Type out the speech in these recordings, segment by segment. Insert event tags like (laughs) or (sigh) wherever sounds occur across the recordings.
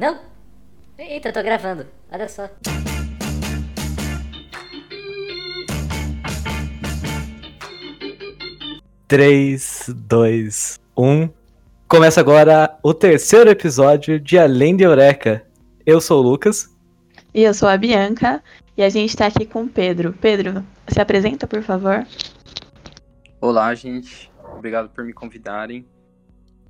Não? Eita, eu tô gravando. Olha só. Três, dois, um. Começa agora o terceiro episódio de Além de Eureka. Eu sou o Lucas. E eu sou a Bianca. E a gente tá aqui com o Pedro. Pedro, se apresenta, por favor. Olá, gente. Obrigado por me convidarem.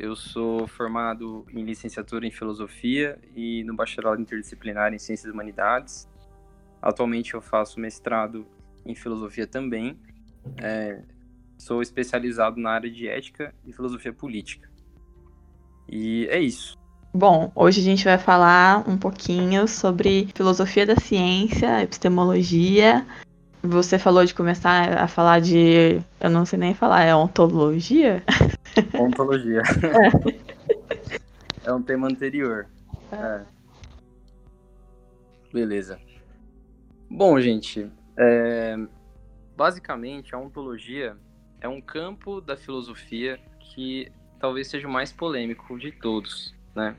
Eu sou formado em licenciatura em filosofia e no bacharelado interdisciplinar em ciências humanidades. Atualmente eu faço mestrado em filosofia também. É, sou especializado na área de ética e filosofia política. E é isso. Bom, hoje a gente vai falar um pouquinho sobre filosofia da ciência, epistemologia. Você falou de começar a falar de. Eu não sei nem falar, é ontologia? (laughs) Ontologia. É, é um tema anterior. É. Beleza. Bom, gente, é... basicamente a ontologia é um campo da filosofia que talvez seja o mais polêmico de todos né?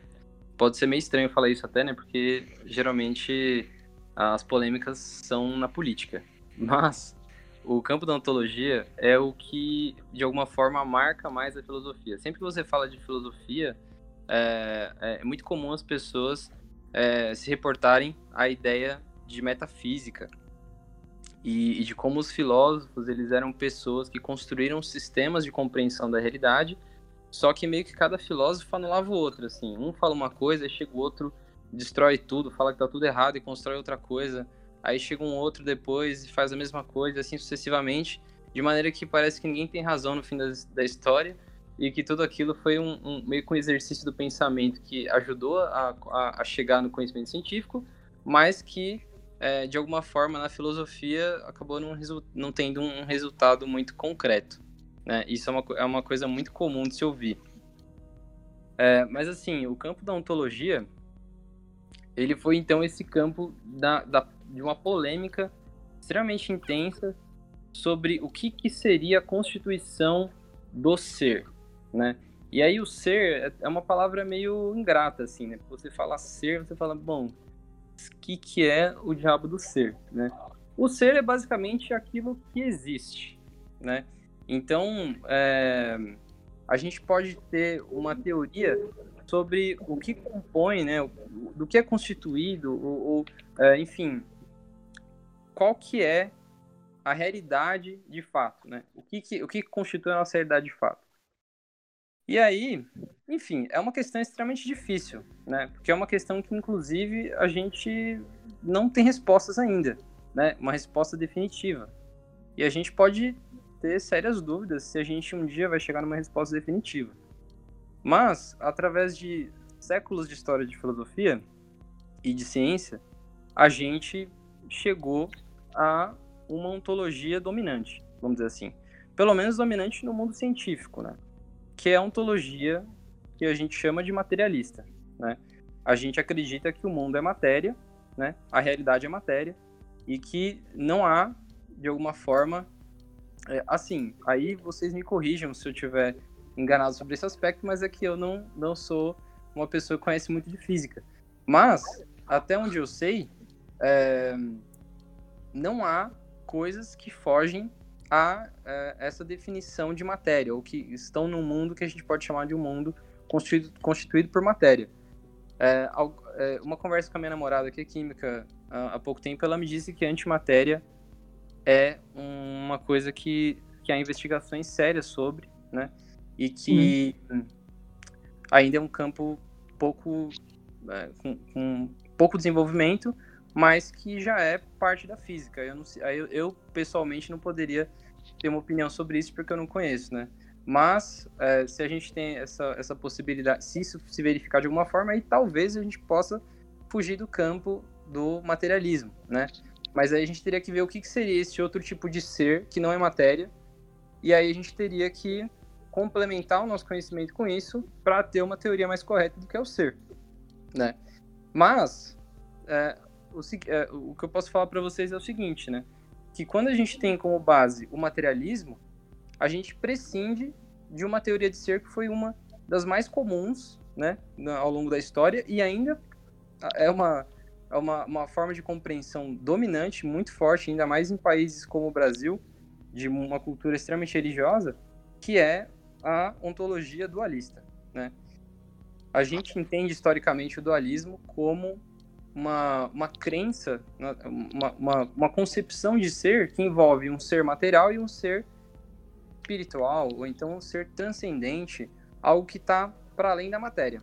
Pode ser meio estranho falar isso até, né? Porque geralmente as polêmicas são na política. Mas o campo da ontologia é o que, de alguma forma, marca mais a filosofia. Sempre que você fala de filosofia, é, é muito comum as pessoas é, se reportarem à ideia de metafísica e, e, de como os filósofos eles eram pessoas que construíram sistemas de compreensão da realidade só que meio que cada filósofo anulava o outro, assim. Um fala uma coisa, chega o outro, destrói tudo, fala que tá tudo errado e constrói outra coisa. Aí chega um outro depois e faz a mesma coisa, assim sucessivamente, de maneira que parece que ninguém tem razão no fim da, da história e que tudo aquilo foi um, um meio que um exercício do pensamento que ajudou a, a, a chegar no conhecimento científico, mas que é, de alguma forma na filosofia acabou não, não tendo um resultado muito concreto. Né? Isso é uma, é uma coisa muito comum de se ouvir. É, mas assim, o campo da ontologia, ele foi então esse campo da, da, de uma polêmica extremamente intensa sobre o que, que seria a constituição do ser, né? E aí o ser é, uma palavra meio ingrata, assim, né? Você fala ser, você fala, bom, o que, que é o diabo do ser, né? O ser é basicamente aquilo que existe, né? Então, é, a gente pode ter uma teoria sobre o que compõe, né, do que é constituído, ou, ou é, enfim, qual que é a realidade de fato, né? O que, que, o que constitui a nossa realidade de fato. E aí, enfim, é uma questão extremamente difícil, né? Porque é uma questão que, inclusive, a gente não tem respostas ainda, né? Uma resposta definitiva. E a gente pode ter sérias dúvidas se a gente um dia vai chegar numa resposta definitiva. Mas, através de séculos de história de filosofia e de ciência, a gente chegou a uma ontologia dominante, vamos dizer assim. Pelo menos dominante no mundo científico, né? Que é a ontologia que a gente chama de materialista, né? A gente acredita que o mundo é matéria, né? A realidade é matéria e que não há, de alguma forma, é, assim, aí vocês me corrijam se eu tiver enganado sobre esse aspecto, mas é que eu não, não sou uma pessoa que conhece muito de física. Mas, até onde eu sei, é, não há coisas que fogem a é, essa definição de matéria, ou que estão no mundo que a gente pode chamar de um mundo constituído, constituído por matéria. É, é uma conversa com a minha namorada, que é química, há pouco tempo, ela me disse que antimatéria é uma coisa que, que há investigações sérias sobre, né? E que hum. ainda é um campo pouco é, com, com, pouco desenvolvimento, mas que já é parte da física. Eu, não, eu, eu, pessoalmente não poderia ter uma opinião sobre isso porque eu não conheço, né? Mas é, se a gente tem essa, essa possibilidade, se isso se verificar de alguma forma, aí talvez a gente possa fugir do campo do materialismo, né? Mas aí a gente teria que ver o que, que seria esse outro tipo de ser que não é matéria. E aí a gente teria que complementar o nosso conhecimento com isso para ter uma teoria mais correta do que é o ser, né? Mas é, o, é, o, que eu posso falar para vocês é o seguinte, né? Que quando a gente tem como base o materialismo, a gente prescinde de uma teoria de ser que foi uma das mais comuns, né, ao longo da história e ainda é uma, é uma, uma forma de compreensão dominante, muito forte, ainda mais em países como o Brasil, de uma cultura extremamente religiosa, que é a ontologia dualista, né? A gente entende historicamente o dualismo como uma, uma crença, né, uma, uma, uma concepção de ser que envolve um ser material e um ser espiritual, ou então um ser transcendente, algo que está para além da matéria.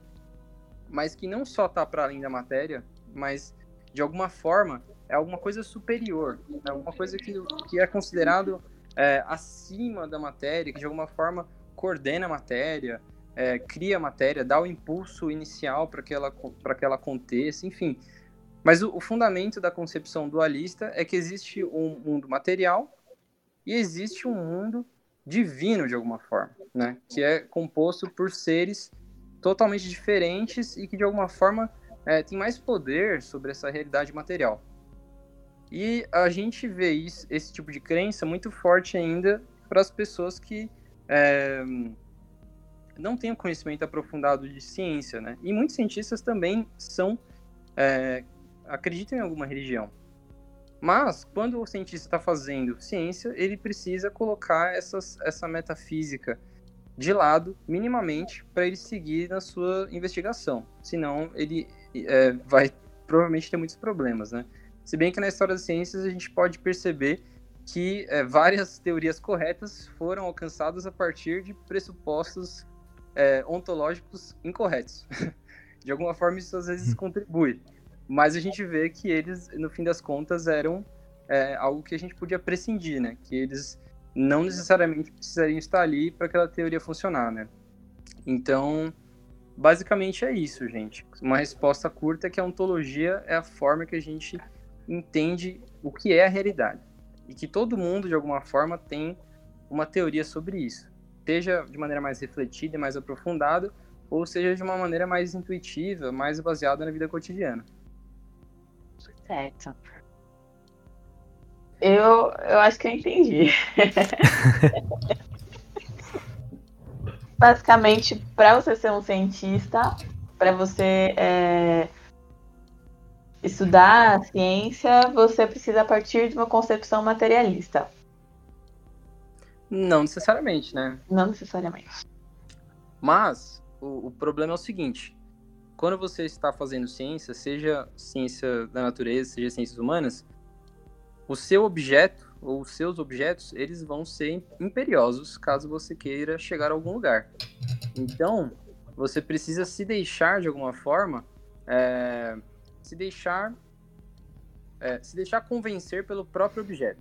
Mas que não só está para além da matéria, mas de alguma forma é alguma coisa superior, é alguma coisa que, que é considerado é, acima da matéria, que de alguma forma coordena a matéria, é, cria a matéria, dá o impulso inicial para que, ela, que ela aconteça, enfim. Mas o, o, fundamento da concepção dualista é que existe um mundo material e existe um mundo divino, de alguma forma, né? que é composto por seres totalmente diferentes e que, de alguma forma, é, tem mais poder sobre essa realidade material. E a gente vê isso, esse tipo de crença muito forte ainda para as pessoas que é, não têm o conhecimento aprofundado de ciência, né? E muitos cientistas também são é, acreditam em alguma religião. Mas quando o cientista está fazendo ciência, ele precisa colocar essas, essa metafísica de lado, minimamente, para ele seguir na sua investigação. Senão, ele é, vai provavelmente ter muitos problemas, né? Se bem que na história das ciências a gente pode perceber que é, várias teorias corretas foram alcançadas a partir de pressupostos é, ontológicos incorretos. (laughs) de alguma forma, isso às vezes contribui. Mas a gente vê que eles, no fim das contas, eram é, algo que a gente podia prescindir, né? Que eles não necessariamente precisariam estar ali para aquela teoria funcionar, né? Então, basicamente é isso, gente. Uma resposta curta é que a ontologia é a forma que a gente entende o que é a realidade. E que todo mundo, de alguma forma, tem uma teoria sobre isso. Seja de maneira mais refletida e mais aprofundada, ou seja de uma maneira mais intuitiva, mais baseada na vida cotidiana. Certo. Eu, eu acho que eu entendi. (laughs) Basicamente, para você ser um cientista, para você é, estudar a ciência, você precisa partir de uma concepção materialista. Não necessariamente, né? Não necessariamente. Mas o, o problema é o seguinte: quando você está fazendo ciência, seja ciência da natureza, seja ciências humanas, o seu objeto ou os seus objetos, eles vão ser imperiosos caso você queira chegar a algum lugar. Então, você precisa se deixar de alguma forma, é, se deixar, é, se deixar convencer pelo próprio objeto.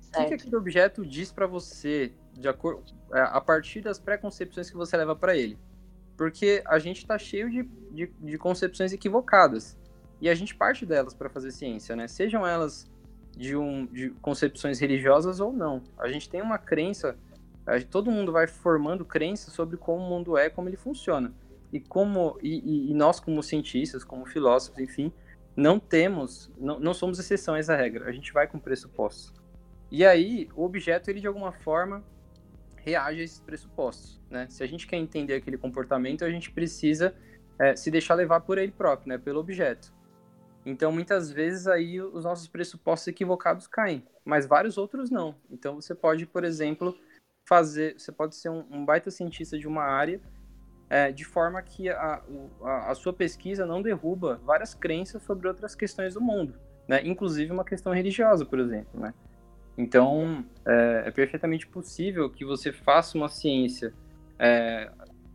Certo. O que, que aquele objeto diz para você, de acordo, é, a partir das preconcepções que você leva para ele? Porque a gente está cheio de, de, de concepções equivocadas e a gente parte delas para fazer ciência, né? Sejam elas de, um, de concepções religiosas ou não. A gente tem uma crença, todo mundo vai formando crença sobre como o mundo é, como ele funciona. E como e, e nós como cientistas, como filósofos, enfim, não temos, não, não somos exceção a essa regra. A gente vai com pressupostos. E aí, o objeto, ele de alguma forma reage a esses pressupostos, né? Se a gente quer entender aquele comportamento, a gente precisa é, se deixar levar por ele próprio, né? Pelo objeto. Então, muitas vezes aí os nossos pressupostos equivocados caem, mas vários outros não. Então, você pode, por exemplo, fazer, você pode ser um, um baita cientista de uma área, é, de forma que a, a, a, sua pesquisa não derruba várias crenças sobre outras questões do mundo, né? Inclusive uma questão religiosa, por exemplo, né? Então, é, é perfeitamente possível que você faça uma ciência é,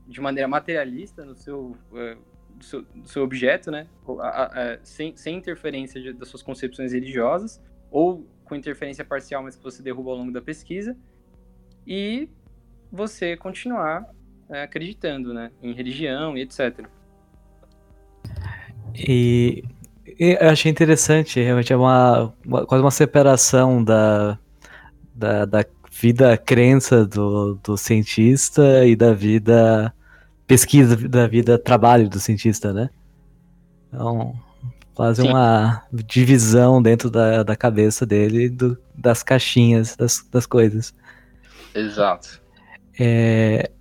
de maneira materialista no seu é, seu, seu objeto, né? A, a, sem, sem interferência de, das suas concepções religiosas, ou com interferência parcial, mas que você derruba ao longo da pesquisa, e você continuar é, acreditando, né? Em religião e etc. E eu achei interessante, realmente é uma, uma quase uma separação da, da, da vida crença do, do cientista e da vida pesquisa da vida trabalho do cientista, né? Então, quase Sim. uma divisão dentro da, da cabeça dele do, das caixinhas das, das coisas. Exato. É,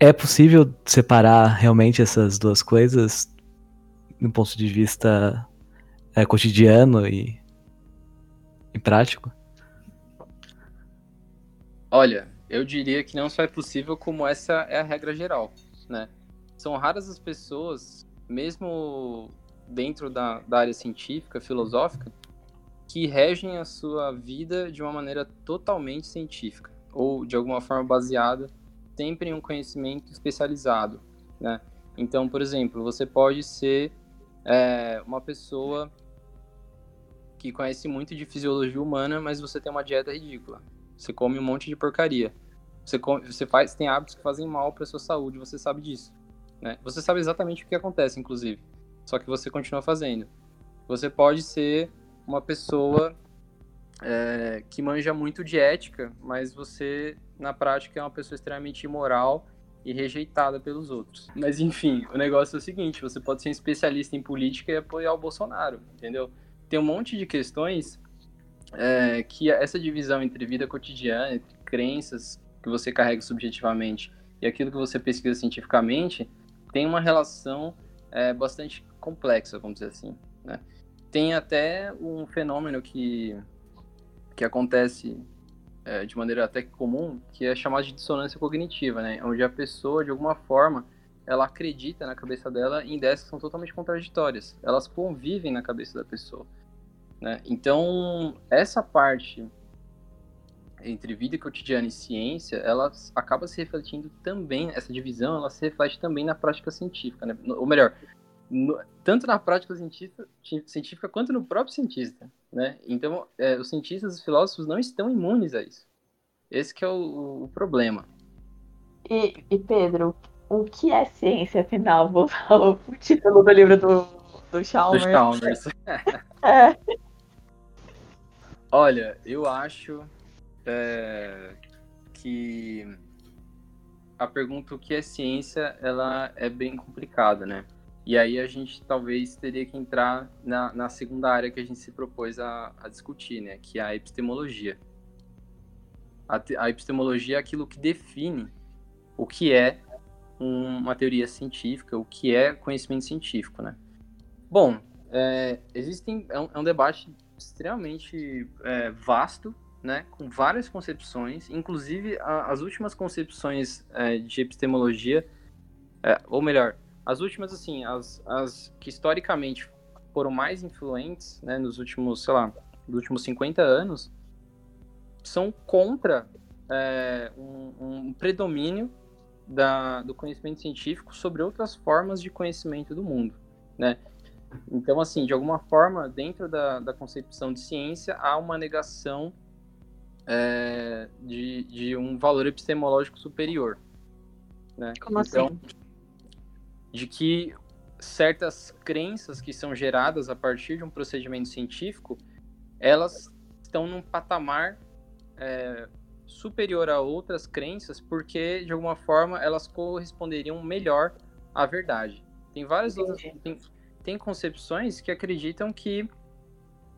é possível separar realmente essas duas coisas? Do ponto de vista é, cotidiano e, e prático? Olha, eu diria que não só é possível, como essa é a regra geral, né? São raras as pessoas, mesmo dentro da, da área científica, filosófica, que regem a sua vida de uma maneira totalmente científica ou de alguma forma baseada sempre em um conhecimento especializado, né? Então, por exemplo, você pode ser é, uma pessoa que conhece muito de fisiologia humana, mas você tem uma dieta ridícula. Você come um monte de porcaria. Você, come, você faz, tem hábitos que fazem mal para sua saúde, você sabe disso. Né? Você sabe exatamente o que acontece, inclusive. Só que você continua fazendo. Você pode ser uma pessoa é, que manja muito de ética, mas você, na prática, é uma pessoa extremamente imoral e rejeitada pelos outros. Mas enfim, o negócio é o seguinte: você pode ser um especialista em política e apoiar o Bolsonaro, entendeu? Tem um monte de questões é, que essa divisão entre vida cotidiana, entre crenças que você carrega subjetivamente e aquilo que você pesquisa cientificamente, tem uma relação é, bastante complexa, vamos dizer assim. Né? Tem até um fenômeno que, que acontece é, de maneira até comum, que é chamado de dissonância cognitiva, né? onde a pessoa, de alguma forma, ela acredita na cabeça dela em ideias que são totalmente contraditórias. Elas convivem na cabeça da pessoa. Né? Então, essa parte entre vida cotidiana e ciência, ela acaba se refletindo também, essa divisão, ela se reflete também na prática científica, né? ou melhor, no, tanto na prática científica, científica, quanto no próprio cientista, né? Então, é, os cientistas, os filósofos não estão imunes a isso. Esse que é o, o problema. E, e, Pedro, o que é ciência, afinal? Vou falar o título do livro do, do Chalmers. Do Chalmers. (laughs) é. Olha, eu acho é, que a pergunta o que é ciência, ela é bem complicada, né? E aí a gente talvez teria que entrar na, na segunda área que a gente se propôs a, a discutir, né? Que é a epistemologia. A, a epistemologia é aquilo que define o que é um, uma teoria científica, o que é conhecimento científico, né? Bom, é, existem é um, é um, debate extremamente é, vasto né, com várias concepções, inclusive a, as últimas concepções é, de epistemologia, é, ou melhor, as últimas, assim, as, as que historicamente foram mais influentes, né, nos últimos, sei lá, nos últimos 50 anos, são contra é, um, um, predomínio da, do conhecimento científico sobre outras formas de conhecimento do mundo, né? Então, assim, de alguma forma, dentro da, da concepção de ciência, há uma negação é, de, de um valor epistemológico superior. Né? Como então, assim? De que certas crenças que são geradas a partir de um procedimento científico, elas estão num patamar é, superior a outras crenças, porque de alguma forma elas corresponderiam melhor à verdade. Tem várias outras tem, tem concepções que acreditam que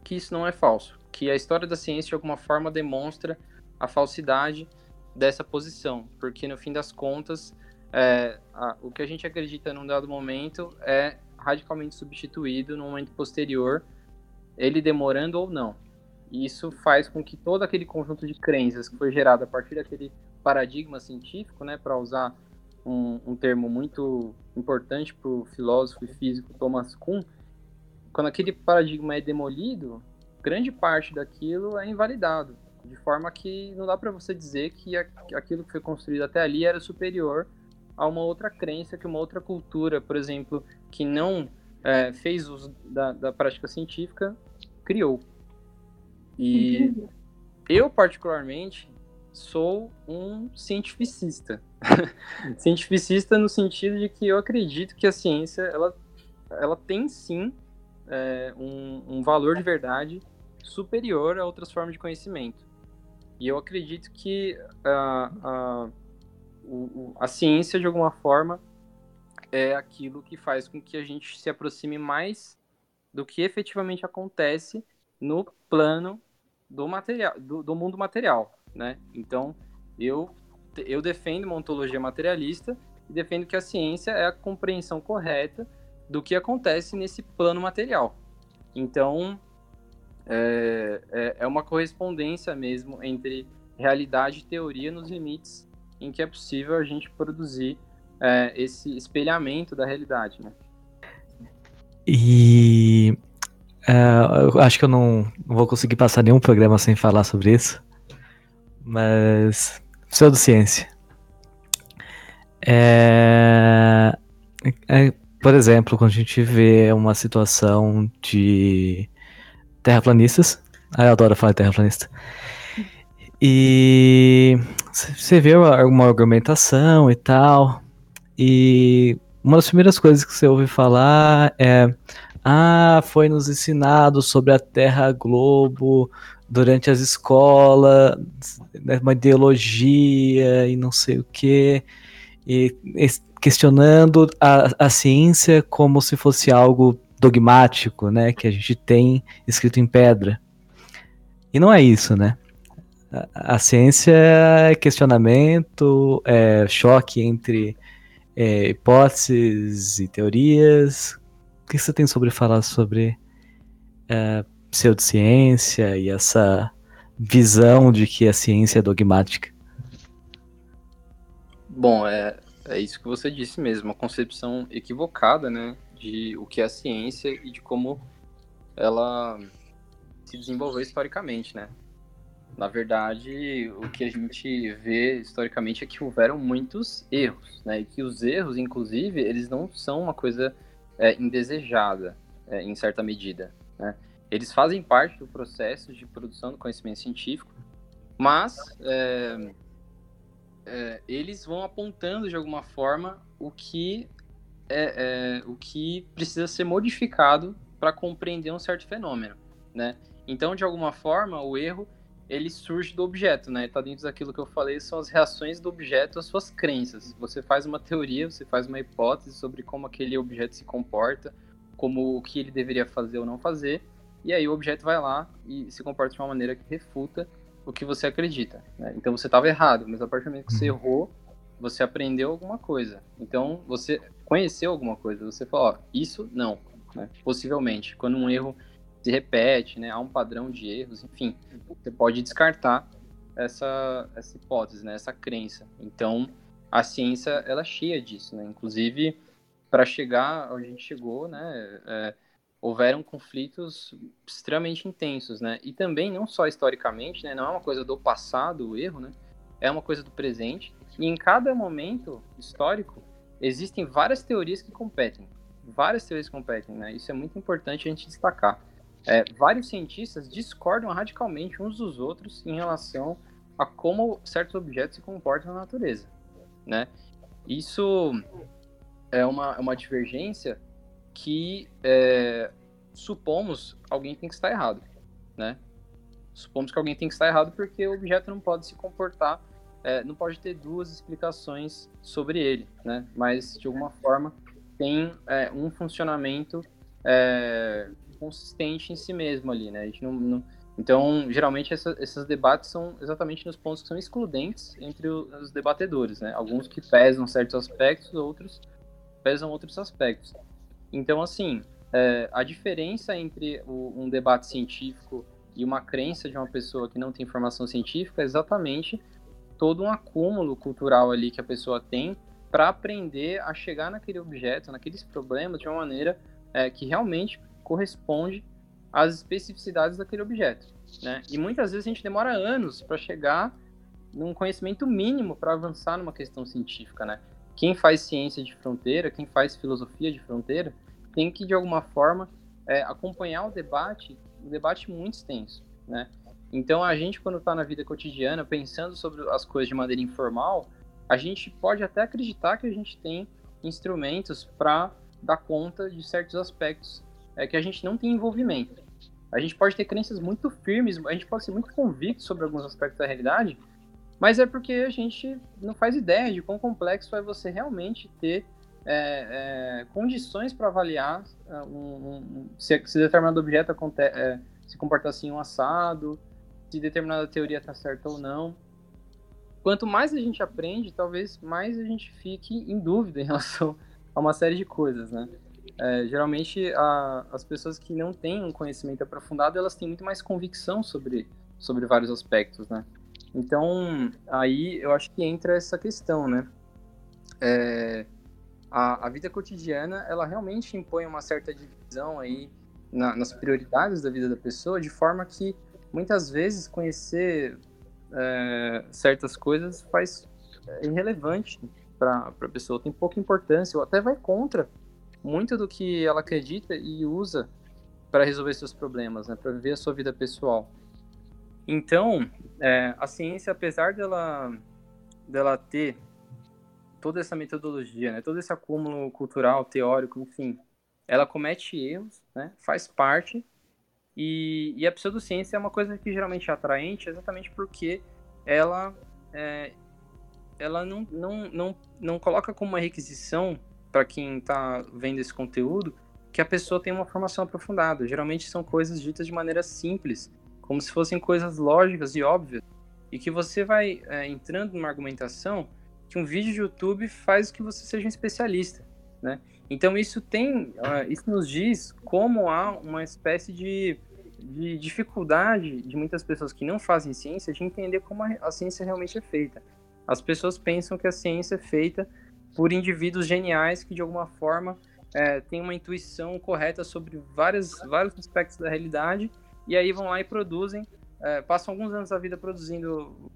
que isso não é falso que a história da ciência de alguma forma demonstra a falsidade dessa posição, porque no fim das contas, é, a, o que a gente acredita num dado momento é radicalmente substituído no momento posterior, ele demorando ou não. E isso faz com que todo aquele conjunto de crenças que foi gerado a partir daquele paradigma científico, né, para usar um, um, termo muito importante para o filósofo e físico Thomas Kuhn, quando aquele paradigma é demolido, grande parte daquilo é invalidado, de forma que não dá para você dizer que aquilo que foi construído até ali era superior a uma outra crença, que uma outra cultura, por exemplo, que não é, fez uso da, da, prática científica, criou. E eu, particularmente, sou um cientificista. (laughs) cientificista no sentido de que eu acredito que a ciência, ela, ela tem sim é, um, um valor de verdade superior a outras formas de conhecimento. E eu acredito que a, a, o, a ciência, de alguma forma, é aquilo que faz com que a gente se aproxime mais do que efetivamente acontece no plano do material, do, do mundo material, né? Então, eu eu defendo uma ontologia materialista e defendo que a ciência é a compreensão correta do que acontece nesse plano material. Então, é, é, é uma correspondência mesmo entre realidade e teoria nos limites em que é possível a gente produzir é, esse espelhamento da realidade, né? E uh, eu acho que eu não, não, vou conseguir passar nenhum programa sem falar sobre isso, mas pseudociência. É, é, por exemplo, quando a gente vê uma situação de terraplanistas, ah, eu adoro falar terraplanista, e você vê alguma argumentação e tal, e uma das primeiras coisas que você ouve falar é: ah, foi nos ensinado sobre a Terra Globo durante as escolas, né, uma ideologia e não sei o que, e questionando a, a ciência como se fosse algo dogmático, né, que a gente tem escrito em pedra. E não é isso, né? A, a ciência é questionamento, é choque entre é, hipóteses e teorias. O que você tem sobre falar sobre é, pseudociência e essa visão de que a ciência é dogmática? Bom, é, é isso que você disse mesmo, uma concepção equivocada, né, de o que é a ciência e de como ela se desenvolveu historicamente, né? Na verdade, o que a gente vê historicamente é que houveram muitos erros, né? E que os erros, inclusive, eles não são uma coisa é, indesejada, é, em certa medida, né? Eles fazem parte do processo de produção do conhecimento científico, mas é, é eles vão apontando de alguma forma o que é, é o que precisa ser modificado para compreender um certo fenômeno, né? Então, de alguma forma, o erro ele surge do objeto, né? Está dentro daquilo que eu falei, são as reações do objeto às suas crenças. Você faz uma teoria, você faz uma hipótese sobre como aquele objeto se comporta, como o que ele deveria fazer ou não fazer, e aí o objeto vai lá e se comporta de uma maneira que refuta o que você acredita. Né? Então você estava errado, mas a partir do momento que você uhum. errou, você aprendeu alguma coisa. Então você conheceu alguma coisa. Você falou, ó, isso não, né? possivelmente. Quando um erro se repete, né? Há um padrão de erros, enfim, você pode descartar essa, essa hipótese, né? Essa crença. Então, a ciência, ela é cheia disso, né? Inclusive, para chegar onde a gente chegou, né? É, houveram conflitos extremamente intensos, né? E também, não só historicamente, né? Não é uma coisa do passado, o erro, né? É uma coisa do presente. E em cada momento histórico, existem várias teorias que competem. Várias teorias competem, né? Isso é muito importante a gente destacar. É, vários cientistas discordam radicalmente uns dos outros em relação a como certos objetos se comportam na natureza, né? Isso é uma, é uma divergência que é, supomos alguém tem que estar errado, né? Supomos que alguém tem que estar errado porque o objeto não pode se comportar, é, não pode ter duas explicações sobre ele, né? Mas de alguma forma tem é, um funcionamento é, consistente em si mesmo ali, né? A gente não, não... Então, geralmente, essa, esses debates são exatamente nos pontos que são excludentes entre os debatedores, né? Alguns que pesam certos aspectos, outros pesam outros aspectos. Então, assim, é, a diferença entre o, um debate científico e uma crença de uma pessoa que não tem formação científica é exatamente todo um acúmulo cultural ali que a pessoa tem para aprender a chegar naquele objeto, naqueles problemas de uma maneira é, que realmente corresponde às especificidades daquele objeto. Né? E muitas vezes a gente demora anos para chegar num conhecimento mínimo para avançar numa questão científica. Né? Quem faz ciência de fronteira, quem faz filosofia de fronteira, tem que de alguma forma é, acompanhar o debate, um debate muito extenso. Né? Então a gente quando está na vida cotidiana pensando sobre as coisas de maneira informal, a gente pode até acreditar que a gente tem instrumentos para dar conta de certos aspectos é que a gente não tem envolvimento. A gente pode ter crenças muito firmes, a gente pode ser muito convicto sobre alguns aspectos da realidade, mas é porque a gente não faz ideia de quão complexo é você realmente ter é, é, condições para avaliar é, um, um, se, se, determinado objeto é, se comporta assim um assado, se determinada teoria está certa ou não. Quanto mais a gente aprende, talvez mais a gente fique em dúvida em relação a uma série de coisas, né? É, geralmente, a, as pessoas que não têm um conhecimento aprofundado, elas têm muito mais convicção sobre, sobre vários aspectos, né? Então, aí eu acho que entra essa questão, né? É, a, a vida cotidiana, ela realmente impõe uma certa divisão aí na, nas prioridades da vida da pessoa, de forma que muitas vezes conhecer é, certas coisas faz é irrelevante para a pessoa, tem pouca importância, ou até vai contra muito do que ela acredita e usa para resolver seus problemas, né, para viver a sua vida pessoal. Então, é, a ciência, apesar dela, dela ter toda essa metodologia, né, todo esse acúmulo cultural, teórico, enfim, ela comete erros, né, faz parte, e, e a pseudociência é uma coisa que geralmente é atraente exatamente porque ela, é, ela não, não, não, não coloca como uma requisição para quem está vendo esse conteúdo que a pessoa tenha uma formação aprofundada. Geralmente são coisas ditas de maneira simples, como se fossem coisas lógicas e óbvias, e que você vai é, entrando numa argumentação que um vídeo de YouTube faz que você seja um especialista, né? Então isso tem, uh, isso nos diz como há uma espécie de, de dificuldade de muitas pessoas que não fazem ciência de entender como a, a ciência realmente é feita. As pessoas pensam que a ciência é feita por indivíduos geniais que de alguma forma é, têm uma intuição correta sobre várias, vários aspectos da realidade e aí vão lá e produzem, é, passam alguns anos da vida produzindo,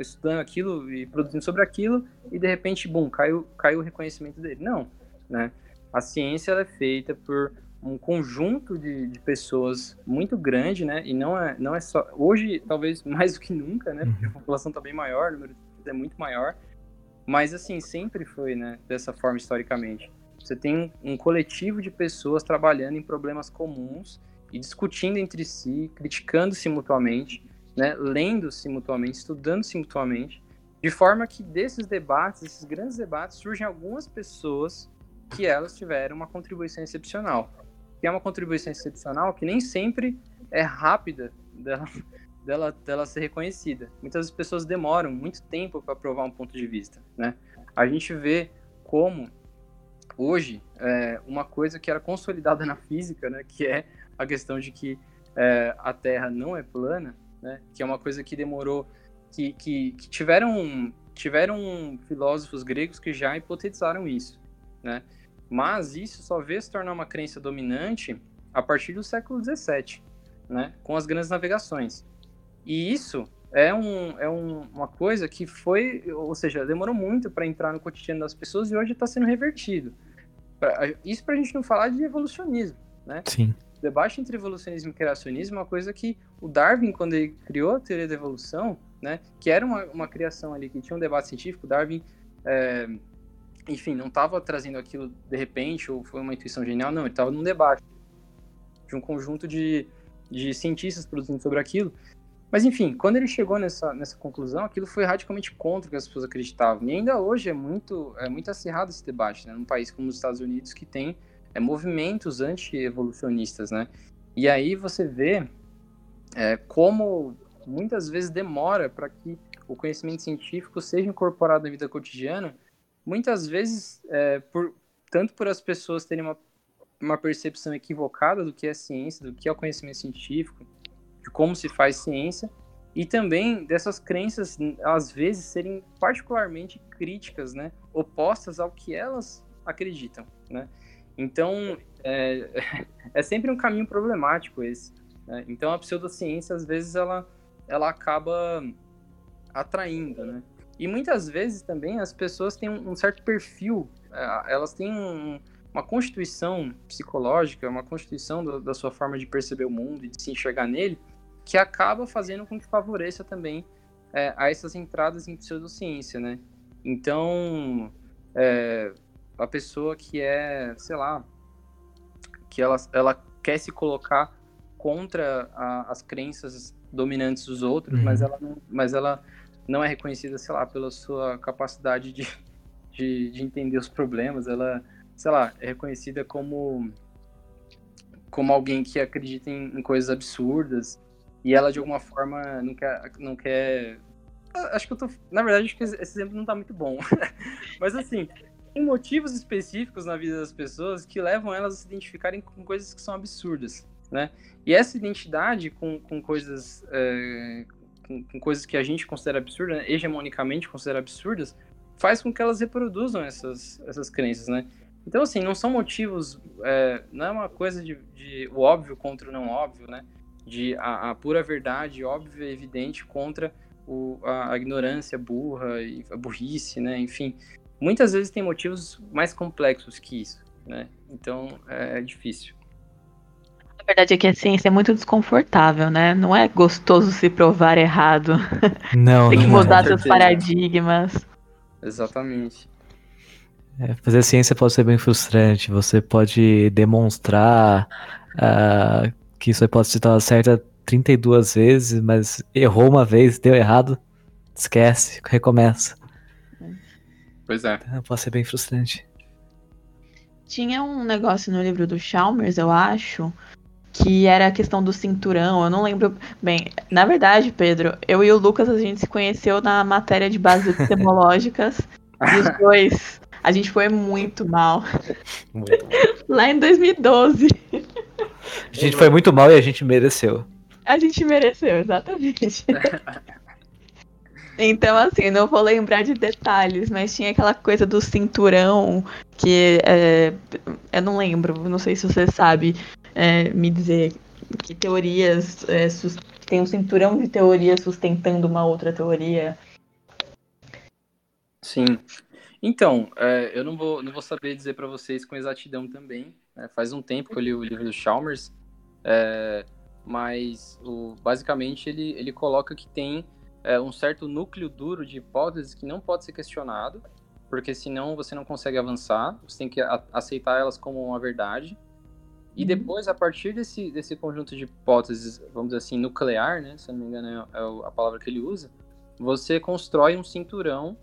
estudando aquilo e produzindo sobre aquilo e de repente, bum, caiu, caiu o reconhecimento dele. Não, né? A ciência é feita por um conjunto de, de, pessoas muito grande, né? E não é, não é só. Hoje, talvez (laughs) mais do que nunca, né? Porque a população está bem maior, o número é muito maior. Mas assim, sempre foi, né, dessa forma historicamente. Você tem um coletivo de pessoas trabalhando em problemas comuns e discutindo entre si, criticando-se mutuamente, né, lendo-se mutuamente, estudando-se mutuamente, de forma que desses debates, esses grandes debates, surgem algumas pessoas que elas tiveram uma contribuição excepcional. Que é uma contribuição excepcional que nem sempre é rápida dela, dela, dela ser reconhecida. Muitas pessoas demoram muito tempo para provar um ponto de vista, né? A gente vê como hoje é, uma coisa que era consolidada na física, né, que é a questão de que é, a Terra não é plana, né, que é uma coisa que demorou, que, que, que tiveram tiveram filósofos gregos que já hipotetizaram isso, né? Mas isso só veio se tornar uma crença dominante a partir do século XVII, né, com as grandes navegações. E isso é, um, é um, uma coisa que foi, ou seja, demorou muito para entrar no cotidiano das pessoas e hoje está sendo revertido. Isso para a gente não falar de evolucionismo, né? Sim. O debate entre evolucionismo e criacionismo é uma coisa que o Darwin, quando ele criou a teoria da evolução, né, que era uma, uma criação ali, que tinha um debate científico, Darwin, é, enfim, não estava trazendo aquilo de repente ou foi uma intuição genial, não, ele estava num debate de um conjunto de, de cientistas produzindo sobre aquilo, mas enfim, quando ele chegou nessa, nessa conclusão, aquilo foi radicalmente contra o que as pessoas acreditavam. E ainda hoje é muito, é muito acirrado esse debate, né? Num país como os Estados Unidos, que tem é, movimentos anti-evolucionistas, né? E aí você vê é, como muitas vezes demora para que o conhecimento científico seja incorporado na vida cotidiana, muitas vezes, é, por, tanto por as pessoas terem uma, uma percepção equivocada do que é ciência, do que é o conhecimento científico, de como se faz ciência e também dessas crenças às vezes serem particularmente críticas, né, opostas ao que elas acreditam, né? Então é, (laughs) é sempre um caminho problemático esse. Né? Então a pseudociência às vezes ela ela acaba atraindo, né? E muitas vezes também as pessoas têm um, certo perfil, é, elas têm um, uma constituição psicológica, uma constituição do, da sua forma de perceber o mundo e de se enxergar nele, que acaba fazendo com que favoreça também é, a essas entradas em pseudociência, né? Então, é, a pessoa que é, sei lá, que ela, ela quer se colocar contra a, as crenças dominantes dos outros, uhum. mas, ela não, mas ela não é reconhecida, sei lá, pela sua capacidade de, de, de entender os problemas, ela, sei lá, é reconhecida como como alguém que acredita em, em coisas absurdas e ela de alguma forma não quer, não quer. Acho que eu tô. Na verdade, acho que esse exemplo não tá muito bom. (laughs) Mas assim, tem motivos específicos na vida das pessoas que levam elas a se identificarem com coisas que são absurdas, né? E essa identidade com, com coisas é, com, com, coisas que a gente considera absurdas, né? hegemonicamente considera absurdas, faz com que elas reproduzam essas, essas crenças, né? Então, assim, não são motivos, é, não é uma coisa de, de, o óbvio contra o não óbvio, né? De a, a pura verdade óbvia e evidente contra o, a, a, ignorância burra e a burrice, né? Enfim, muitas vezes tem motivos mais complexos que isso, né? Então, é, é difícil. A verdade é que a ciência é muito desconfortável, né? Não é gostoso se provar errado. (laughs) Não, Tem que não mudar é. seus paradigmas. Exatamente. É, fazer ciência pode ser bem frustrante. Você pode demonstrar uh, que sua hipótese estava certa 32 vezes, mas errou uma vez, deu errado, esquece, recomeça. Pois é. Então, pode ser bem frustrante. Tinha um negócio no livro do Chalmers, eu acho, que era a questão do cinturão. Eu não lembro bem. Na verdade, Pedro, eu e o Lucas a gente se conheceu na matéria de bases (laughs) epistemológicas. e os dois, a gente foi muito mal. Muito. (laughs) Lá em 2012. A gente foi muito mal e a gente mereceu. A gente mereceu, exatamente. (laughs) Então, assim, não vou lembrar de detalhes, mas tinha aquela coisa do cinturão que é, eu não lembro, não sei se você sabe é, me dizer que teorias é, tem um cinturão de teorias sustentando uma outra teoria. Sim. Então, é, eu não vou, não vou saber dizer para vocês com exatidão também. Né? Faz um tempo que eu li o livro do Chalmers, é, mas o, basicamente ele, ele coloca que tem é, um certo núcleo duro de hipóteses que não pode ser questionado, porque senão você não consegue avançar, você tem que a, aceitar elas como uma verdade. E depois, a partir desse, desse conjunto de hipóteses, vamos dizer assim, nuclear, né, se eu não me engano é, é a palavra que ele usa, você constrói um cinturão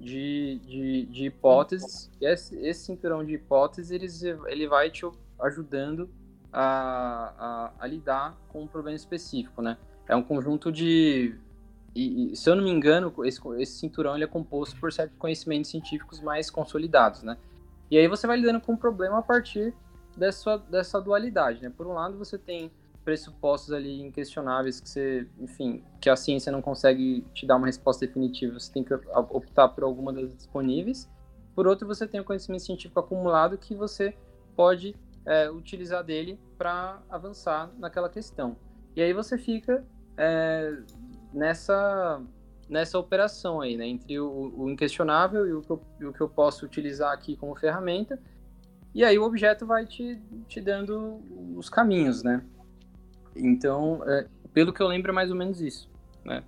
de, de, de hipóteses, e esse, esse, cinturão de hipóteses ele, ele vai te ajudando a, a, a lidar com um problema específico, né? É um conjunto de e, e, se eu não me engano, esse, esse cinturão ele é composto por certos conhecimentos científicos mais consolidados, né? E aí você vai lidando com o problema a partir dessa, dessa dualidade, né? Por um lado, você tem pressupostos ali inquestionáveis que você, enfim, que a ciência não consegue te dar uma resposta definitiva, você tem que optar por alguma das disponíveis. Por outro, você tem o conhecimento científico acumulado que você pode é, utilizar dele para avançar naquela questão. E aí você fica é, nessa nessa operação aí, né, entre o, o inquestionável e o, que eu, o que eu posso utilizar aqui como ferramenta, e aí o objeto vai te, te dando os caminhos, né. Então, é, pelo que eu lembro, é mais ou menos isso, né.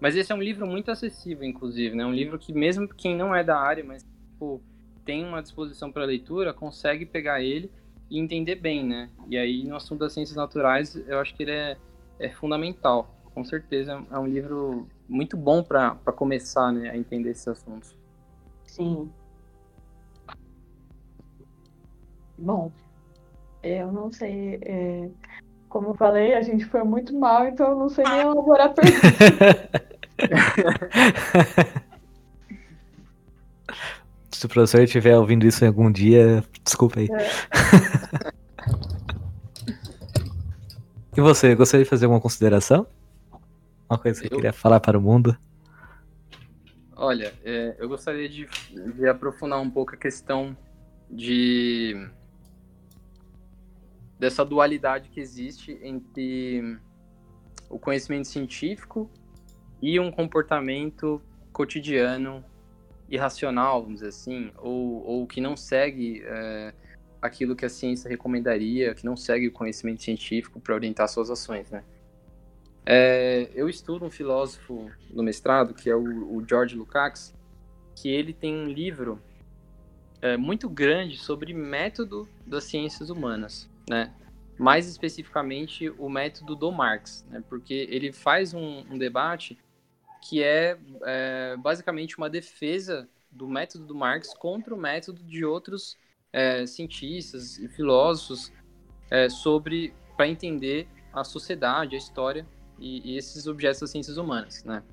Mas esse é um livro muito acessível, inclusive, né, um livro que mesmo quem não é da área, mas tipo, tem uma disposição para leitura, consegue pegar ele e entender bem, né. E aí, no assunto das ciências naturais, eu acho que ele é, é fundamental com certeza é um livro muito bom para começar né, a entender esses assuntos. Sim. Bom, eu não sei. É, como eu falei, a gente foi muito mal, então eu não sei nem elaborar pergunta. (laughs) Se o professor estiver ouvindo isso em algum dia, desculpa aí. É. (laughs) e você, gostaria de fazer alguma consideração? Uma coisa que eu... você queria falar para o mundo? Olha, é, eu gostaria de, de, aprofundar um pouco a questão de dessa dualidade que existe entre o conhecimento científico e um comportamento cotidiano irracional, vamos dizer assim, ou, ou que não segue é, aquilo que a ciência recomendaria, que não segue o conhecimento científico para orientar suas ações, né? É, eu estudo um filósofo no mestrado, que é o, o George Lukács, que ele tem um livro é, muito grande sobre método das ciências humanas, né? Mais especificamente o método do Marx, né? Porque ele faz um, um debate que é, é, basicamente uma defesa do método do Marx contra o método de outros é, cientistas e filósofos é, sobre para entender a sociedade, a história e, e esses objetos das ciências humanas, né?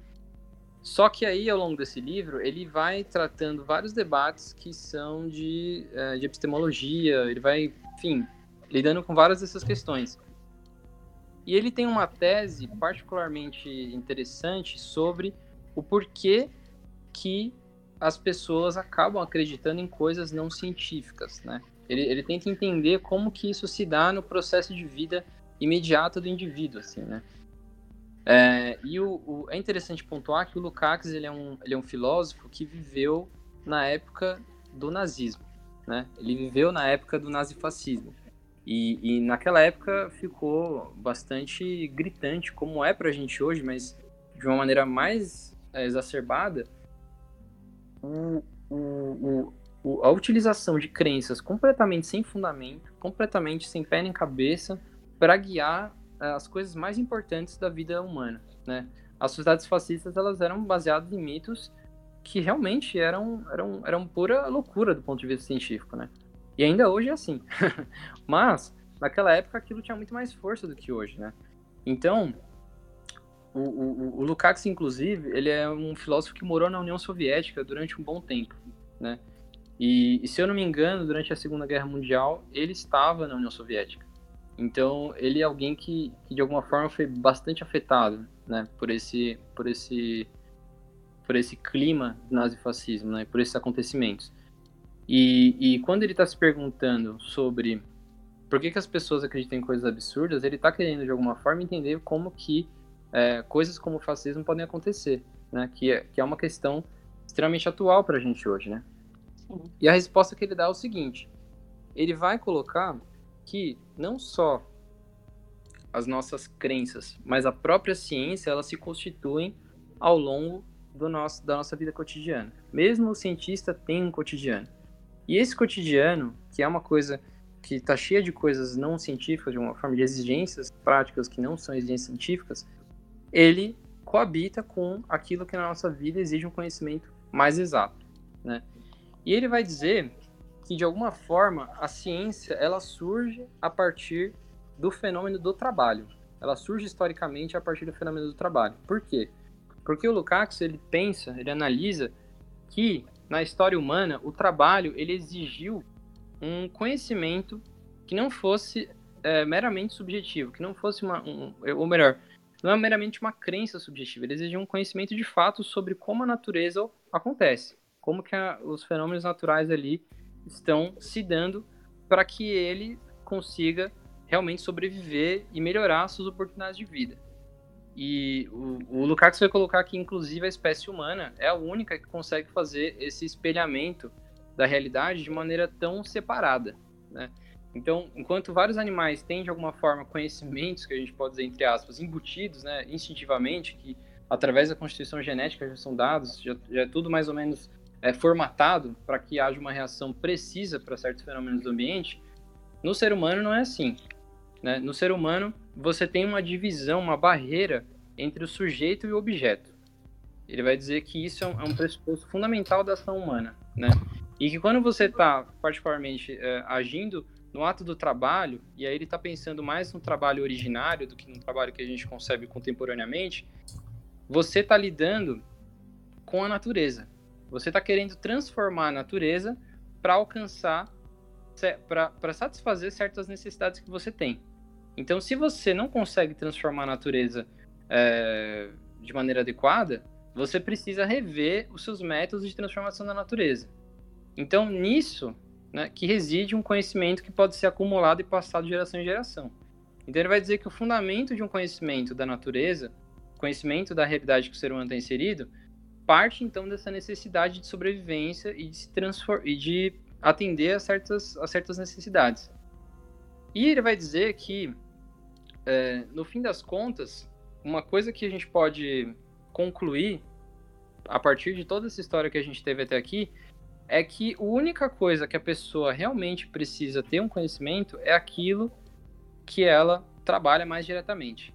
Só que aí, ao longo desse livro, ele vai tratando vários debates que são de, uh, de epistemologia, ele vai, enfim, lidando com várias dessas questões. E ele tem uma tese particularmente interessante sobre o porquê que as pessoas acabam acreditando em coisas não científicas, né? Ele, ele tenta entender como que isso se dá no processo de vida imediato do indivíduo, assim, né? É, e o, o, é interessante pontuar que o Lukács ele é, um, ele é um filósofo que viveu na época do nazismo, né? Ele viveu na época do nazifascismo. E, e naquela época ficou bastante gritante, como é pra gente hoje, mas de uma maneira mais é, exacerbada, o, o, o, a utilização de crenças completamente sem fundamento, completamente sem pé nem cabeça, para guiar é, as coisas mais importantes da vida humana, né? As sociedades fascistas elas eram baseadas em mitos que realmente eram, eram, eram pura loucura do ponto de vista científico, né? E ainda hoje é assim. (laughs) Mas, naquela época, aquilo tinha muito mais força do que hoje, né? Então, o, o, o Lukács, inclusive, ele é um filósofo que morou na União Soviética durante um bom tempo, né? E, e, se eu não me engano, durante a Segunda Guerra Mundial, ele estava na União Soviética. Então, ele é alguém que, que de alguma forma foi bastante afetado, né, por esse, por esse, por esse clima do nazifascismo, né, por esses acontecimentos. E, e quando ele está se perguntando sobre por que, que as pessoas acreditam em coisas absurdas, ele está querendo de alguma forma entender como que é, coisas como o fascismo podem acontecer, né, que é, que é uma questão extremamente atual para a gente hoje, né. E a resposta que ele dá é o seguinte: ele vai colocar que não só as nossas crenças, mas a própria ciência, elas se constituem ao longo do nosso, da nossa vida cotidiana. Mesmo o cientista tem um cotidiano. E esse cotidiano, que é uma coisa que está cheia de coisas não científicas, de uma forma de exigências práticas que não são exigências científicas, ele coabita com aquilo que na nossa vida exige um conhecimento mais exato, né? E ele vai dizer que de alguma forma a ciência ela surge a partir do fenômeno do trabalho. Ela surge historicamente a partir do fenômeno do trabalho. Por quê? Porque o Lukács ele pensa, ele analisa que na história humana o trabalho ele exigiu um conhecimento que não fosse é, meramente subjetivo, que não fosse uma, um, ou melhor, não é meramente uma crença subjetiva. Ele exigia um conhecimento de fato sobre como a natureza acontece, como que a, os fenômenos naturais ali estão se dando para que ele consiga realmente sobreviver e melhorar suas oportunidades de vida. E o, o Lukács vai colocar que, inclusive, a espécie humana é a única que consegue fazer esse espelhamento da realidade de maneira tão separada, né? Então, enquanto vários animais têm, de alguma forma, conhecimentos, que a gente pode dizer, entre aspas, embutidos, né, instintivamente, que através da constituição genética já são dados, já, já é tudo mais ou menos é, formatado para que haja uma reação precisa para certos fenômenos do ambiente, no ser humano não é assim. Né? No ser humano, você tem uma divisão, uma barreira entre o sujeito e o objeto. Ele vai dizer que isso é um, é pressuposto fundamental da ação humana. Né? E que quando você está, particularmente, é, agindo no ato do trabalho, e aí ele está pensando mais no trabalho originário do que no trabalho que a gente concebe contemporaneamente, você está lidando com a natureza. Você está querendo transformar a natureza para alcançar, para satisfazer certas necessidades que você tem. Então, se você não consegue transformar a natureza é, de maneira adequada, você precisa rever os seus métodos de transformação da natureza. Então, nisso né, que reside um conhecimento que pode ser acumulado e passado de geração em geração. Então, ele vai dizer que o fundamento de um conhecimento da natureza, conhecimento da realidade que o ser humano está inserido, parte então dessa necessidade de sobrevivência e de, se e de atender a certas, a certas necessidades. E ele vai dizer que, é, no fim das contas, uma coisa que a gente pode concluir a partir de toda essa história que a gente teve até aqui é que a única coisa que a pessoa realmente precisa ter um conhecimento é aquilo que ela trabalha mais diretamente.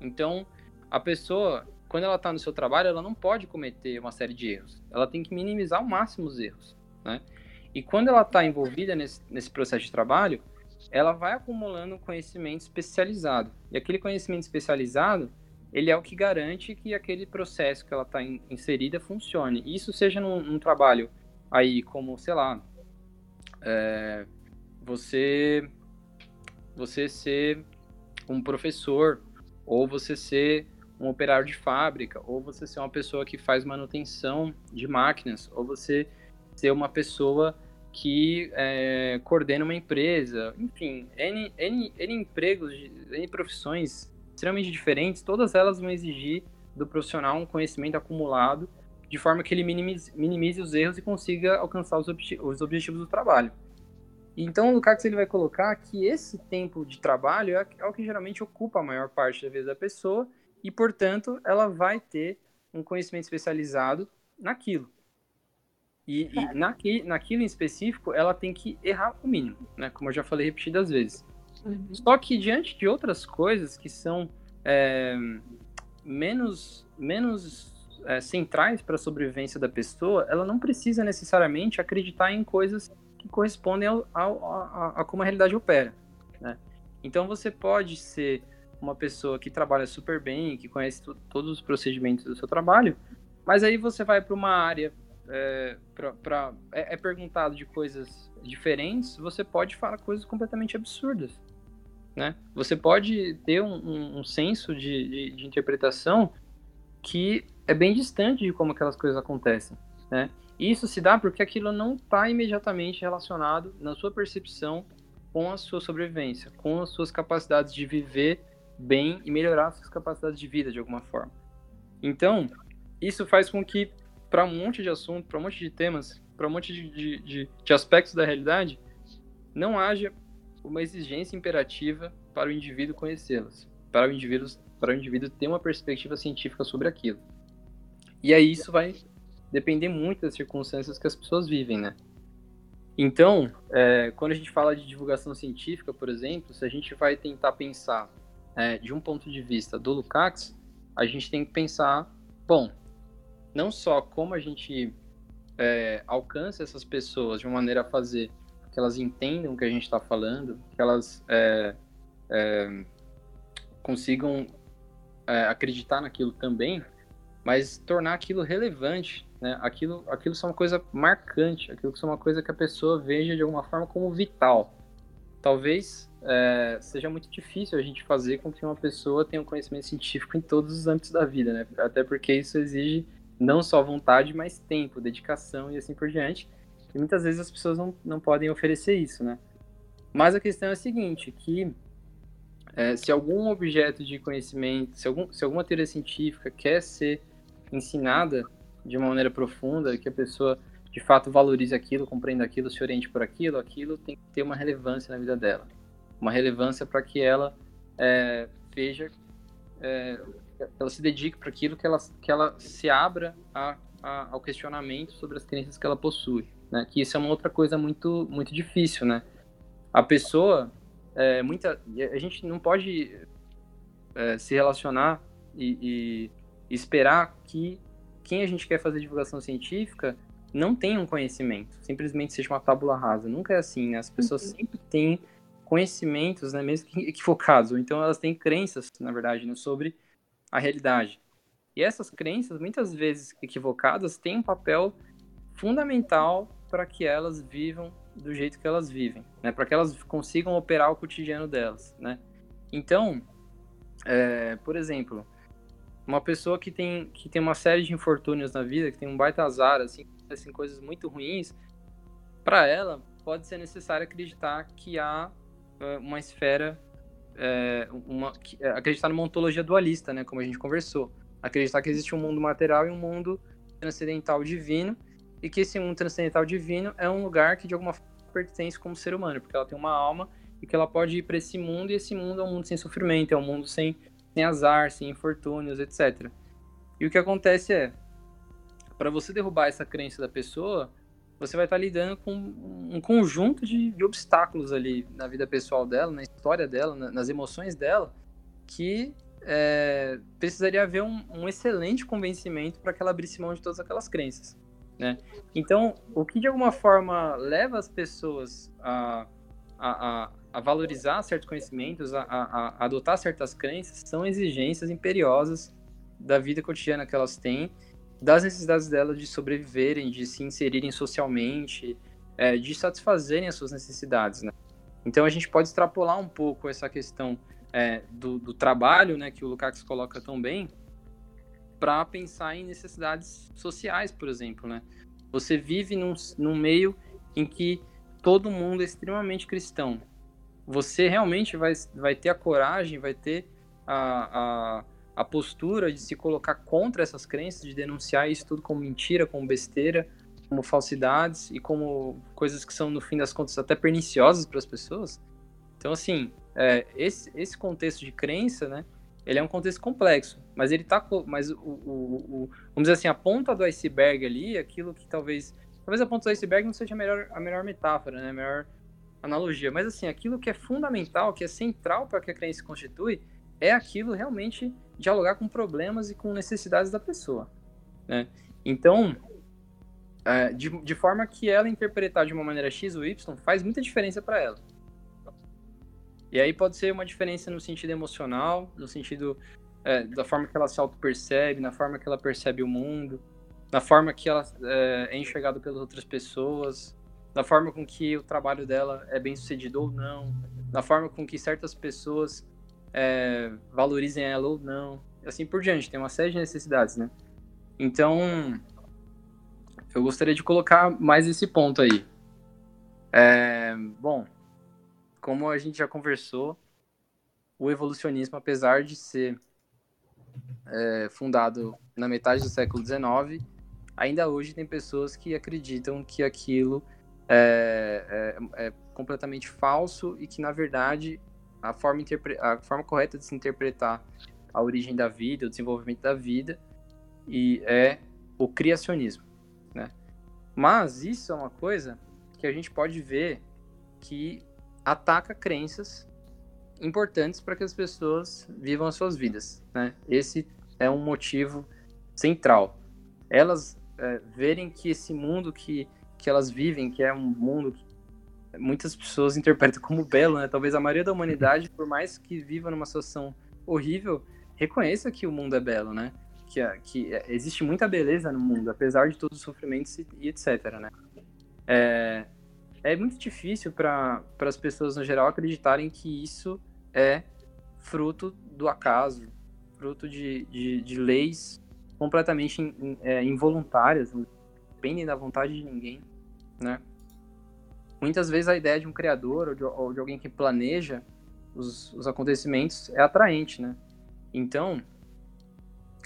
Então, a pessoa quando ela está no seu trabalho, ela não pode cometer uma série de erros. Ela tem que minimizar ao máximo os erros, né? E quando ela está envolvida nesse, nesse processo de trabalho, ela vai acumulando conhecimento especializado. E aquele conhecimento especializado ele é o que garante que aquele processo que ela está inserida funcione. Isso seja num, num, trabalho aí como, sei lá, é, você, você ser um professor, ou você ser um operário de fábrica, ou você ser uma pessoa que faz manutenção de máquinas, ou você ser uma pessoa que é, coordena uma empresa, enfim, N, N, N empregos, N profissões extremamente diferentes, todas elas vão exigir do profissional um conhecimento acumulado, de forma que ele minimize, minimize os erros e consiga alcançar os, os objetivos do trabalho. Então, o Lukács ele vai colocar que esse tempo de trabalho é, é o que geralmente ocupa a maior parte da vida da pessoa e, portanto, ela vai ter um conhecimento especializado naquilo. E, e naqui, naquilo em específico, ela tem que errar o mínimo, né? Como eu já falei repetidas vezes. Uhum. Só que diante de outras coisas que são é, menos, menos é, centrais para a sobrevivência da pessoa, ela não precisa necessariamente acreditar em coisas que correspondem ao, ao, a, a, como a realidade opera. Né? Então você pode ser uma pessoa que trabalha super bem, que conhece todos os procedimentos do seu trabalho, mas aí você vai para uma área é, pra, pra é, é, perguntado de coisas diferentes, você pode falar coisas completamente absurdas. Né? Você pode ter um, um, um senso de, de, de, interpretação que é bem distante de como aquelas coisas acontecem. Né? Isso se dá porque aquilo não está imediatamente relacionado na sua percepção com a sua sobrevivência, com as suas capacidades de viver bem e melhorar as suas capacidades de vida de alguma forma. Então, isso faz com que, para um monte de assuntos, para um monte de temas, para um monte de, de, de, de aspectos da realidade, não haja uma exigência imperativa para o indivíduo conhecê-las, para o indivíduo, para o indivíduo ter uma perspectiva científica sobre aquilo. E aí isso vai depender muito das circunstâncias que as pessoas vivem, né? Então, é, quando a gente fala de divulgação científica, por exemplo, se a gente vai tentar pensar é, de um ponto de vista do Lukács, a gente tem que pensar, bom, não só como a gente é, alcança essas pessoas de uma maneira a fazer que elas entendam o que a gente está falando, que elas é, é, consigam é, acreditar naquilo também, mas tornar aquilo relevante, né? Aquilo, aquilo é uma coisa marcante, aquilo é uma coisa que a pessoa veja de alguma forma como vital. Talvez é, seja muito difícil a gente fazer com que uma pessoa tenha um conhecimento científico em todos os âmbitos da vida, né? Até porque isso exige não só vontade, mas tempo, dedicação e assim por diante. E muitas vezes as pessoas não, não podem oferecer isso, né? Mas a questão é a seguinte, que é, se algum objeto de conhecimento, se, algum, se alguma teoria científica quer ser ensinada de uma maneira profunda, que a pessoa de fato valorize aquilo, compreenda aquilo, se oriente por aquilo, aquilo tem que ter uma relevância na vida dela. Uma relevância para que ela é, veja, é, ela se dedique para aquilo, que ela, que ela se abra a, a, ao questionamento sobre as crenças que ela possui né? Que isso é uma outra coisa muito, muito difícil, né? A pessoa, é, muita, a gente não pode é, se relacionar e, e, esperar que quem a gente quer fazer divulgação científica não tenha um conhecimento, simplesmente seja uma tábula rasa. Nunca é assim, né? As pessoas uhum. sempre têm conhecimentos, né, mesmo que equivocados, ou então elas têm crenças, na verdade, né, sobre a realidade. E essas crenças, muitas vezes equivocadas, têm um papel fundamental para que elas vivam do jeito que elas vivem, né? Para que elas consigam operar o cotidiano delas, né? Então, é, por exemplo, uma pessoa que tem, que tem uma série de infortúnios na vida, que tem um baita azar, assim, assim coisas muito ruins, para ela pode ser necessário acreditar que há uh, uma esfera, é, uma, é, acreditar numa ontologia dualista, né? Como a gente conversou, acreditar que existe um mundo material e um mundo transcendental divino e que esse mundo transcendental divino é um lugar que de alguma forma pertence como ser humano, porque ela tem uma alma e que ela pode ir para esse mundo e esse mundo é um mundo sem sofrimento, é um mundo sem, sem azar, sem infortúnios, etc. E o que acontece é, para você derrubar essa crença da pessoa, você vai estar lidando com um conjunto de, de, obstáculos ali na vida pessoal dela, na história dela, na, nas emoções dela, que é, precisaria haver um, um excelente convencimento para que ela abrisse mão de todas aquelas crenças. Né? Então, o que de alguma forma leva as pessoas a, a, a, a valorizar certos conhecimentos, a, a, adotar certas crenças, são exigências imperiosas da vida cotidiana que elas têm, das necessidades delas de sobreviverem, de se inserirem socialmente, é, de satisfazerem as suas necessidades, né? Então a gente pode extrapolar um pouco essa questão é, do, do, trabalho, né, que o Lukács coloca tão bem, para pensar em necessidades sociais, por exemplo, né? Você vive num, num meio em que todo mundo é extremamente cristão. Você realmente vai, vai ter a coragem, vai ter a, a, a postura de se colocar contra essas crenças, de denunciar isso tudo como mentira, como besteira, como falsidades e como coisas que são, no fim das contas, até perniciosas para as pessoas. Então, assim, é, esse, esse contexto de crença, né, ele é um contexto complexo, mas ele tá, mas o, o, o, vamos dizer assim, a ponta do iceberg ali, aquilo que talvez, talvez a ponta do iceberg não seja a melhor, a melhor metáfora, né, a melhor analogia, mas assim, aquilo que é fundamental, que é central para que a crença se constitui, é aquilo realmente dialogar com problemas e com necessidades da pessoa, né? Então, é, de, de forma que ela interpretar de uma maneira X ou Y faz muita diferença para ela. E aí pode ser uma diferença no sentido emocional, no sentido é, da forma que ela se auto-percebe, na forma que ela percebe o mundo, na forma que ela é, é enxergada pelas outras pessoas, na forma com que o trabalho dela é bem sucedido ou não, na forma com que certas pessoas é, valorizem ela ou não, assim por diante. Tem uma série de necessidades, né? Então, eu gostaria de colocar mais esse ponto aí. É, bom, como a gente já conversou, o evolucionismo, apesar de ser é, fundado na metade do século XIX, ainda hoje tem pessoas que acreditam que aquilo é, é, é completamente falso e que, na verdade, a forma, a forma correta de se interpretar a origem da vida, o desenvolvimento da vida, e é o criacionismo. Né? Mas isso é uma coisa que a gente pode ver que ataca crenças importantes para que as pessoas vivam as suas vidas. Né? Esse é um motivo central. Elas é, verem que esse mundo que, que elas vivem, que é um mundo que muitas pessoas (laughs) interpretam como belo, né? talvez a maioria da humanidade, por mais que viva numa situação horrível, reconheça que o mundo é belo, né? que, que existe muita beleza no mundo, apesar de todos os sofrimentos e, e etc. Né? É, é muito difícil para as pessoas no geral acreditarem que isso é fruto do acaso, fruto de, de, de leis completamente in, é, involuntárias, não dependem da vontade de ninguém, né? Muitas vezes a ideia de um criador ou de, ou de alguém que planeja os, os acontecimentos é atraente, né? Então,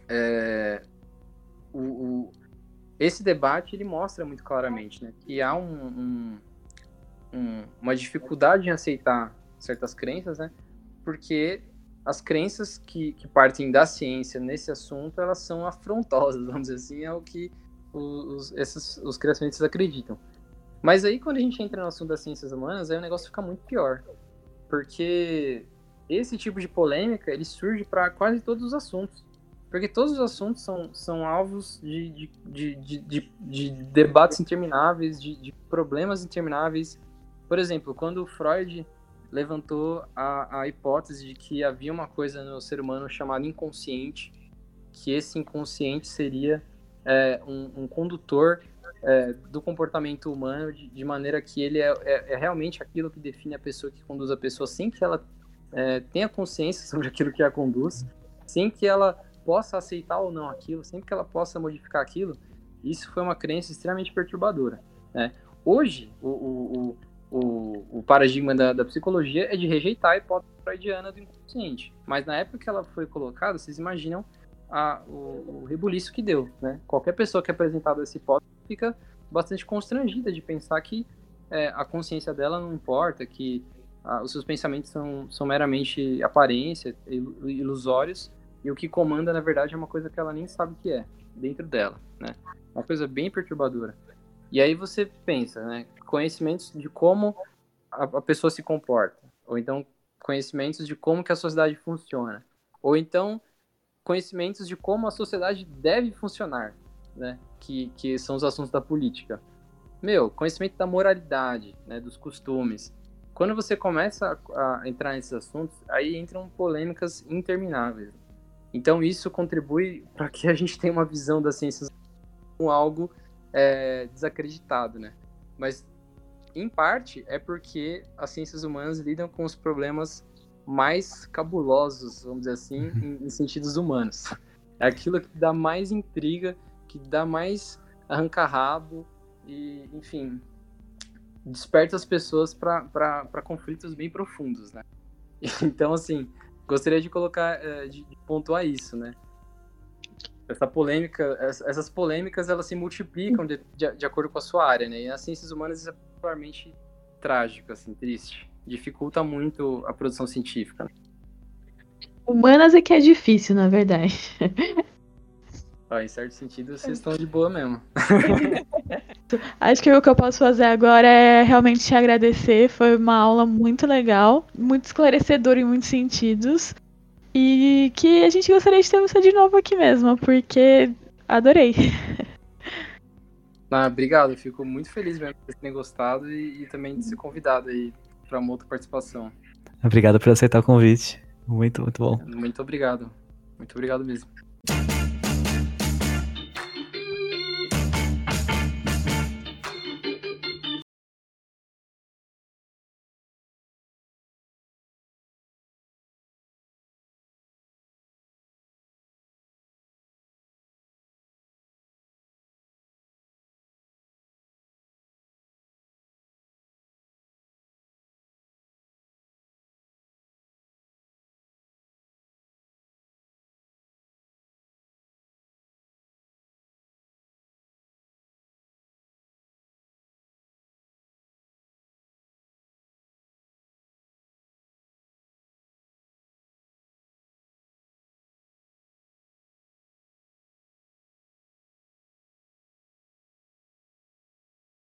é, o, o, esse debate ele mostra muito claramente né, que há um, um, um, uma dificuldade em aceitar certas crenças, né, porque as crenças que, que, partem da ciência nesse assunto elas são afrontosas, (laughs) vamos dizer assim, é o que os, esses, os criacionistas acreditam. Mas aí quando a gente entra no assunto das ciências humanas, aí o negócio fica muito pior, porque esse tipo de polêmica ele surge para quase todos os assuntos. Porque todos os assuntos são, são alvos de, de, de, de, de debates intermináveis, de, de problemas intermináveis. Por exemplo, quando Freud levantou a, a hipótese de que havia uma coisa no ser humano chamada inconsciente, que esse inconsciente seria é, um, um, condutor é, do comportamento humano de, de maneira que ele é, é, é, realmente aquilo que define a pessoa que conduz a pessoa sem que ela é, tenha consciência (laughs) sobre aquilo que a conduz, sem que ela possa aceitar ou não aquilo, sempre que ela possa modificar aquilo, isso foi uma crença extremamente perturbadora. Né? Hoje, o, o, o, o paradigma da, da, psicologia é de rejeitar a hipótese freudiana do inconsciente. Mas na época que ela foi colocada, vocês imaginam a, o, o rebuliço que deu. Né? Qualquer pessoa que é apresentada essa hipótese fica bastante constrangida de pensar que é, a consciência dela não importa, que os seus pensamentos são, são meramente aparência, ilusórios, e o que comanda, na verdade, é uma coisa que ela nem sabe o que é dentro dela, né? Uma coisa bem perturbadora. E aí você pensa, né? Conhecimentos de como a, a pessoa se comporta, ou então conhecimentos de como que a sociedade funciona, ou então conhecimentos de como a sociedade deve funcionar, né? Que, que são os assuntos da política. Meu, conhecimento da moralidade, né? Dos costumes. quando você começa a, a entrar nesses assuntos, aí entram polêmicas intermináveis. Então isso contribui para que a gente tenha uma visão das ciências como algo é, desacreditado, né? Mas em parte é porque as ciências humanas lidam com os problemas mais cabulosos, vamos dizer assim, uhum. em, em sentidos humanos. É aquilo que dá mais intriga, que dá mais arranca-rabo e, enfim, desperta as pessoas para conflitos bem profundos, né? (laughs) Então, assim, gostaria de colocar, eh, de pontuar isso, né? Essa polêmica, essas polêmicas, elas se multiplicam de, de, de acordo com a sua área, né? E as ciências humanas é particularmente trágico, assim, triste. Dificulta muito a produção científica. Né? Humanas é que é difícil, na verdade. (laughs) Em certo sentido, vocês estão de boa mesmo. (laughs) Acho que o que eu posso fazer agora é realmente te agradecer. Foi uma aula muito legal, muito esclarecedora em muitos sentidos. E que a gente gostaria de ter você de novo aqui mesmo, porque adorei. (laughs) Ah, obrigado, fico muito feliz mesmo por terem gostado e, e também de ser convidado aí para uma outra participação. Obrigado por aceitar o convite. Muito, muito bom. Muito obrigado. Muito obrigado mesmo.